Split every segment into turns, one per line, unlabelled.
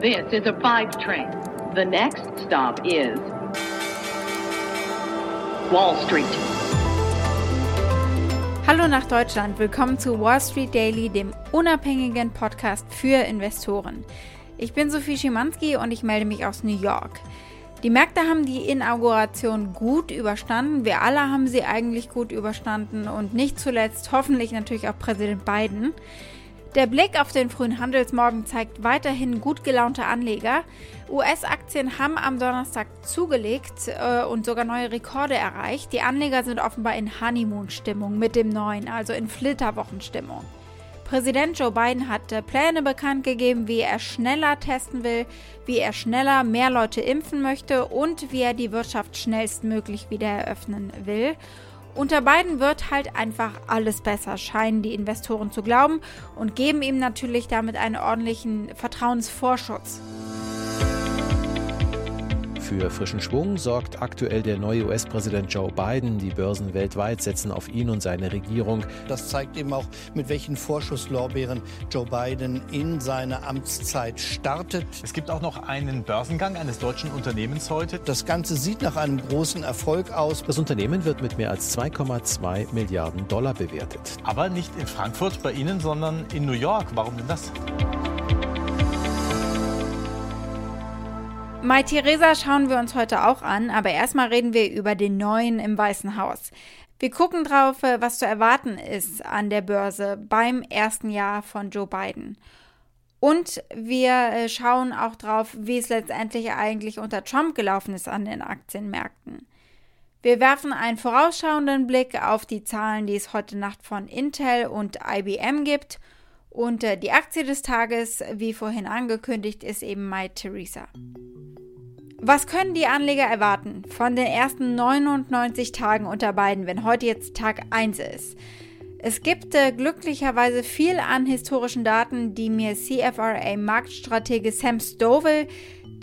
This is a five train. The next stop is Wall Street.
Hallo nach Deutschland, willkommen zu Wall Street Daily, dem unabhängigen Podcast für Investoren. Ich bin Sophie Schimanski und ich melde mich aus New York. Die Märkte haben die Inauguration gut überstanden. Wir alle haben sie eigentlich gut überstanden und nicht zuletzt hoffentlich natürlich auch Präsident Biden. Der Blick auf den frühen Handelsmorgen zeigt weiterhin gut gelaunte Anleger. US-Aktien haben am Donnerstag zugelegt äh, und sogar neue Rekorde erreicht. Die Anleger sind offenbar in Honeymoon-Stimmung mit dem neuen, also in Flitterwochenstimmung. Präsident Joe Biden hat äh, Pläne bekannt gegeben, wie er schneller testen will, wie er schneller mehr Leute impfen möchte und wie er die Wirtschaft schnellstmöglich wieder eröffnen will. Unter Biden wird halt einfach alles besser, scheinen die Investoren zu glauben und geben ihm natürlich damit einen ordentlichen Vertrauensvorschutz.
Für frischen Schwung sorgt aktuell der neue US-Präsident Joe Biden. Die Börsen weltweit setzen auf ihn und seine Regierung.
Das zeigt eben auch, mit welchen Vorschusslorbeeren Joe Biden in seine Amtszeit startet.
Es gibt auch noch einen Börsengang eines deutschen Unternehmens heute.
Das Ganze sieht nach einem großen Erfolg aus.
Das Unternehmen wird mit mehr als 2,2 Milliarden Dollar bewertet.
Aber nicht in Frankfurt bei Ihnen, sondern in New York. Warum denn das?
Mai Theresa schauen wir uns heute auch an, aber erstmal reden wir über den neuen im Weißen Haus. Wir gucken drauf, äh, was zu erwarten ist an der Börse beim ersten Jahr von Joe Biden. Und wir äh, schauen auch drauf, wie es letztendlich eigentlich unter Trump gelaufen ist an den Aktienmärkten. Wir werfen einen vorausschauenden Blick auf die Zahlen, die es heute Nacht von Intel und IBM gibt. Und äh, die Aktie des Tages, wie vorhin angekündigt, ist eben My Theresa. Was können die Anleger erwarten von den ersten 99 Tagen unter beiden, wenn heute jetzt Tag 1 ist? Es gibt äh, glücklicherweise viel an historischen Daten, die mir CFRA-Marktstratege Sam Stovall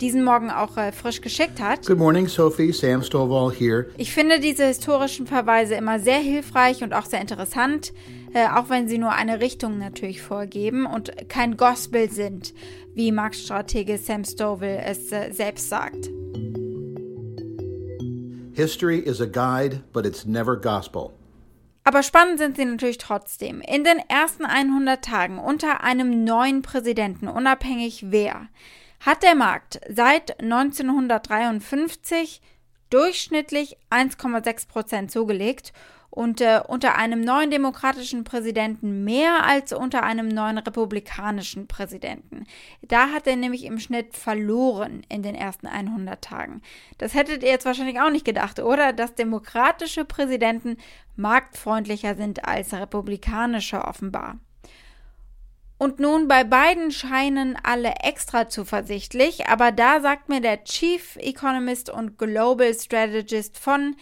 diesen Morgen auch äh, frisch geschickt hat.
Good morning, Sophie. Sam Stovall here.
Ich finde diese historischen Verweise immer sehr hilfreich und auch sehr interessant, äh, auch wenn sie nur eine Richtung natürlich vorgeben und kein Gospel sind, wie Marktstratege Sam Stovall es äh, selbst sagt.
History is a guide, but it's never gospel.
Aber spannend sind sie natürlich trotzdem. In den ersten 100 Tagen unter einem neuen Präsidenten, unabhängig wer, hat der Markt seit 1953 durchschnittlich 1,6 Prozent zugelegt und äh, unter einem neuen demokratischen Präsidenten mehr als unter einem neuen republikanischen Präsidenten. Da hat er nämlich im Schnitt verloren in den ersten 100 Tagen. Das hättet ihr jetzt wahrscheinlich auch nicht gedacht, oder? Dass demokratische Präsidenten marktfreundlicher sind als republikanische offenbar. Und nun bei beiden scheinen alle extra zuversichtlich, aber da sagt mir der Chief Economist und Global Strategist von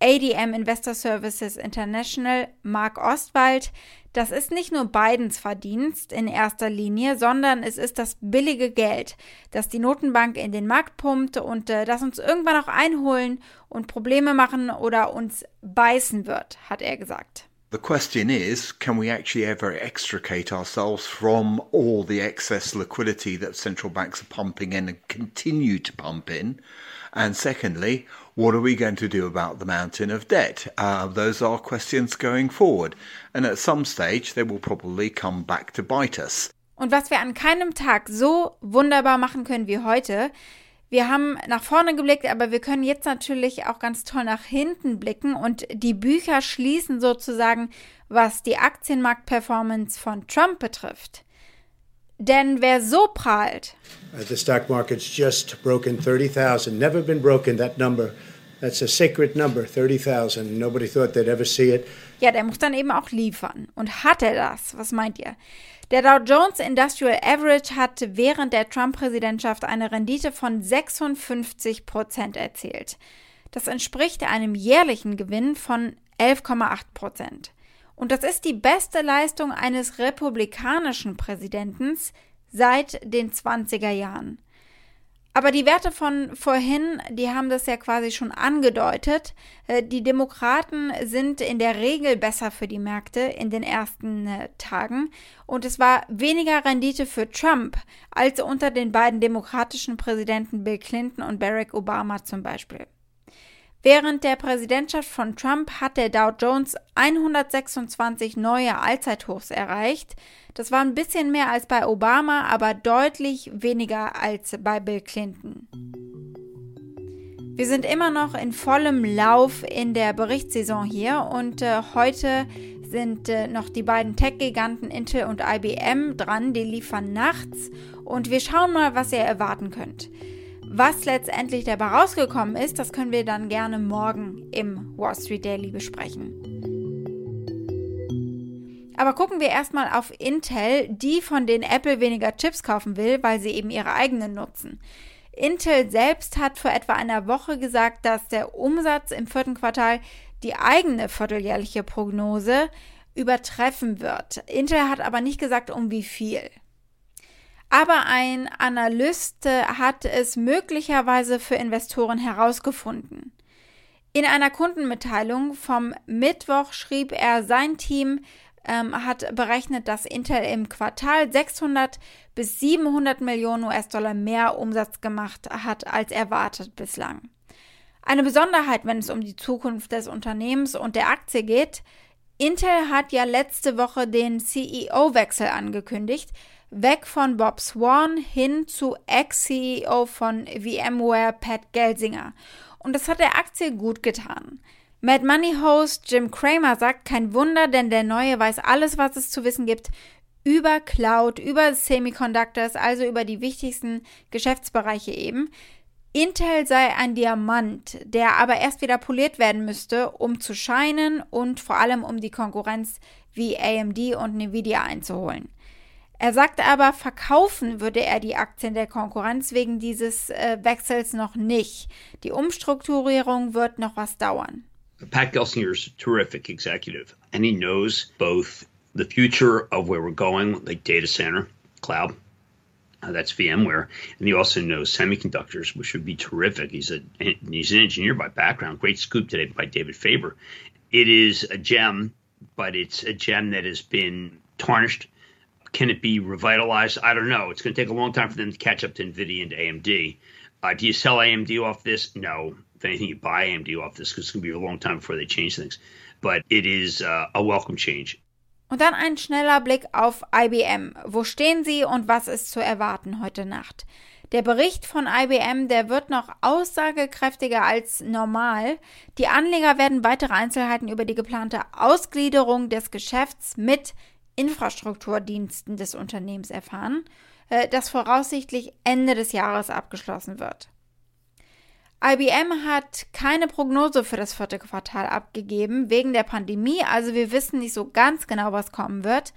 ADM Investor Services International, Mark Ostwald, das ist nicht nur Bidens Verdienst in erster Linie, sondern es ist das billige Geld, das die Notenbank in den Markt pumpt und äh, das uns irgendwann auch einholen und Probleme machen oder uns beißen wird, hat er gesagt.
The question is, can we actually ever extricate ourselves from all the excess liquidity that central banks are pumping in and continue to pump in? And secondly, what are we going to do about the mountain of debt? Uh, those are questions going forward. And at some stage, they will probably come back to bite us.
Und was wir an keinem Tag so wunderbar machen können wie heute, wir haben nach vorne geblickt, aber wir können jetzt natürlich auch ganz toll nach hinten blicken und die Bücher schließen sozusagen, was die Aktienmarktperformance von Trump betrifft. Denn wer so prahlt.
Uh, the stock market's just broken 30,000. Never been broken that number. That's a sacred number, 30,000. Nobody thought they'd ever see it.
Ja, der muss dann eben auch liefern. Und hat er das? Was meint ihr? Der Dow Jones Industrial Average hat während der Trump-Präsidentschaft eine Rendite von 56 Prozent erzielt. Das entspricht einem jährlichen Gewinn von 11,8 Prozent. Und das ist die beste Leistung eines republikanischen Präsidenten seit den 20er Jahren. Aber die Werte von vorhin, die haben das ja quasi schon angedeutet. Äh, die Demokraten sind in der Regel besser für die Märkte in den ersten äh, Tagen. Und es war weniger Rendite für Trump als unter den beiden demokratischen Präsidenten Bill Clinton und Barack Obama zum Beispiel. Während der Präsidentschaft von Trump hat der Dow Jones 126 neue Allzeithochs erreicht. Das war ein bisschen mehr als bei Obama, aber deutlich weniger als bei Bill Clinton. Wir sind immer noch in vollem Lauf in der Berichtssaison hier und äh, heute sind äh, noch die beiden Tech-Giganten Intel und IBM dran, die liefern nachts und wir schauen mal, was ihr erwarten könnt. Was letztendlich dabei rausgekommen ist, das können wir dann gerne morgen im Wall Street Daily besprechen. Aber gucken wir erstmal auf Intel, die von denen Apple weniger Chips kaufen will, weil sie eben ihre eigenen nutzen. Intel selbst hat vor etwa einer Woche gesagt, dass der Umsatz im vierten Quartal die eigene vierteljährliche Prognose übertreffen wird. Intel hat aber nicht gesagt, um wie viel. Aber ein Analyst äh, hat es möglicherweise für Investoren herausgefunden. In einer Kundenmitteilung vom Mittwoch schrieb er, sein Team ähm, hat berechnet, dass Intel im Quartal 600 bis 700 Millionen US-Dollar mehr Umsatz gemacht hat als erwartet bislang. Eine Besonderheit, wenn es um die Zukunft des Unternehmens und der Aktie geht, Intel hat ja letzte Woche den CEO-Wechsel angekündigt, weg von Bob Swan hin zu Ex-CEO von VMware Pat Gelsinger. Und das hat der Aktie gut getan. Mad Money Host Jim Cramer sagt, kein Wunder, denn der Neue weiß alles, was es zu wissen gibt über Cloud, über Semiconductors, also über die wichtigsten Geschäftsbereiche eben. Intel sei ein Diamant, der aber erst wieder poliert werden müsste, um zu scheinen und vor allem um die Konkurrenz wie AMD und Nvidia einzuholen. Er sagte aber, verkaufen würde er die Aktien der Konkurrenz wegen dieses äh, Wechsels noch nicht. Die Umstrukturierung wird noch was dauern.
Pat Gelsinger's a terrific executive, and he knows both the future of where we're going, like data center, cloud. Uh, that's VMware, and he also knows semiconductors, which would be terrific. He's a he's an engineer by background. Great scoop today by David Faber. It is a gem, but it's a gem that has been tarnished Can it be revitalized? I don't know. It's going to take a long time for them to catch up to NVIDIA and AMD. Uh, do you sell AMD off this? No. If anything, you buy AMD off this because it's going to be a long time before they change things. But it is uh, a welcome change.
Und dann ein schneller Blick auf IBM. Wo stehen sie und was ist zu erwarten heute Nacht? Der Bericht von IBM, der wird noch aussagekräftiger als normal. Die Anleger werden weitere Einzelheiten über die geplante Ausgliederung des Geschäfts mit Infrastrukturdiensten des Unternehmens erfahren, äh, das voraussichtlich Ende des Jahres abgeschlossen wird. IBM hat keine Prognose für das vierte Quartal abgegeben wegen der Pandemie, also wir wissen nicht so ganz genau, was kommen wird.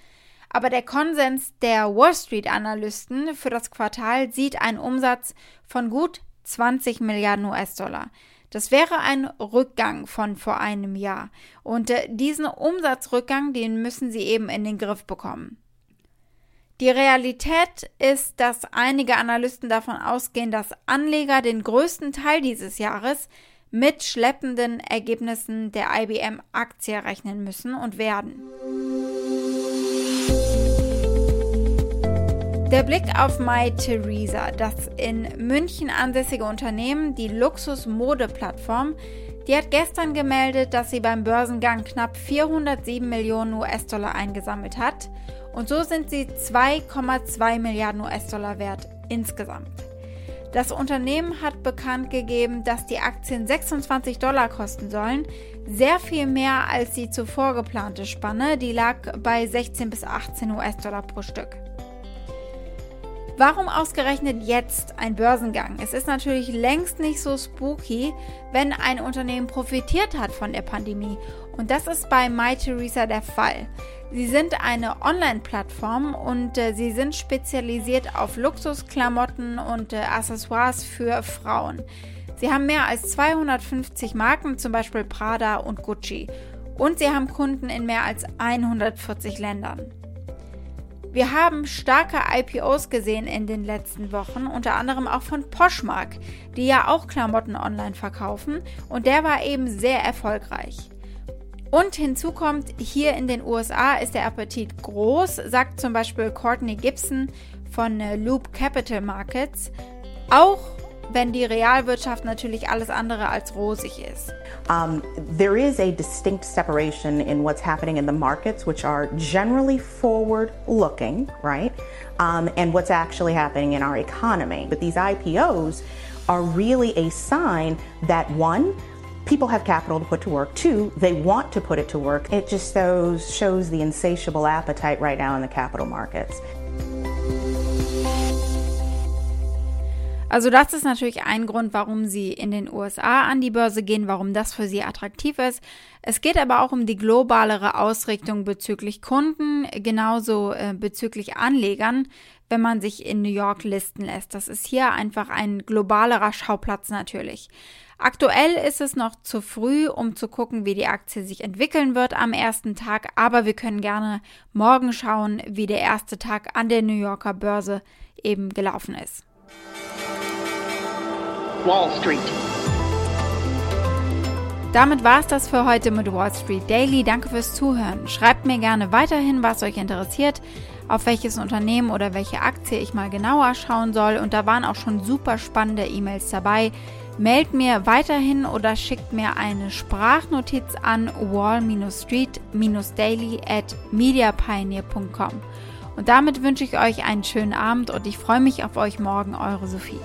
Aber der Konsens der Wall Street Analysten für das Quartal sieht einen Umsatz von gut 20 Milliarden US-Dollar. Das wäre ein Rückgang von vor einem Jahr. Und äh, diesen Umsatzrückgang, den müssen sie eben in den Griff bekommen. Die Realität ist, dass einige Analysten davon ausgehen, dass Anleger den größten Teil dieses Jahres mit schleppenden Ergebnissen der IBM-Aktie rechnen müssen und werden. Der Blick auf MyTheresa, das in München ansässige Unternehmen, die Luxus-Mode-Plattform, die hat gestern gemeldet, dass sie beim Börsengang knapp 407 Millionen US-Dollar eingesammelt hat. Und so sind sie 2,2 Milliarden US-Dollar wert insgesamt. Das Unternehmen hat bekannt gegeben, dass die Aktien 26 Dollar kosten sollen, sehr viel mehr als die zuvor geplante Spanne, die lag bei 16 bis 18 US-Dollar pro Stück. Warum ausgerechnet jetzt ein Börsengang? Es ist natürlich längst nicht so spooky, wenn ein Unternehmen profitiert hat von der Pandemie. Und das ist bei MyTheresa der Fall. Sie sind eine Online-Plattform und äh, sie sind spezialisiert auf Luxusklamotten und äh, Accessoires für Frauen. Sie haben mehr als 250 Marken, zum Beispiel Prada und Gucci. Und sie haben Kunden in mehr als 140 Ländern. Wir haben starke IPOs gesehen in den letzten Wochen, unter anderem auch von Poshmark, die ja auch Klamotten online verkaufen und der war eben sehr erfolgreich. Und hinzu kommt, hier in den USA ist der Appetit groß, sagt zum Beispiel Courtney Gibson von äh, Loop Capital Markets. Auch wenn die Realwirtschaft natürlich alles andere als rosig ist.
Um, there is a distinct separation in what's happening in the markets, which are generally forward looking, right? Um, and what's actually happening in our economy. But these IPOs are really a sign that one, people have capital to put to work. Two, they want to put it to work. It just shows, shows the insatiable appetite right now in the capital markets.
Also das ist natürlich ein Grund, warum sie in den USA an die Börse gehen, warum das für sie attraktiv ist. Es geht aber auch um die globalere Ausrichtung bezüglich Kunden, genauso äh, bezüglich Anlegern, wenn man sich in New York listen lässt. Das ist hier einfach ein globalerer Schauplatz natürlich. Aktuell ist es noch zu früh, um zu gucken, wie die Aktie sich entwickeln wird am ersten Tag, aber wir können gerne morgen schauen, wie der erste Tag an der New Yorker Börse eben gelaufen ist.
Wall Street.
Damit war es das für heute mit Wall Street Daily. Danke fürs Zuhören. Schreibt mir gerne weiterhin, was euch interessiert, auf welches Unternehmen oder welche Aktie ich mal genauer schauen soll. Und da waren auch schon super spannende E-Mails dabei. Meldet mir weiterhin oder schickt mir eine Sprachnotiz an wall-street-daily at mediapioneer.com. Und damit wünsche ich euch einen schönen Abend und ich freue mich auf euch morgen, eure Sophie.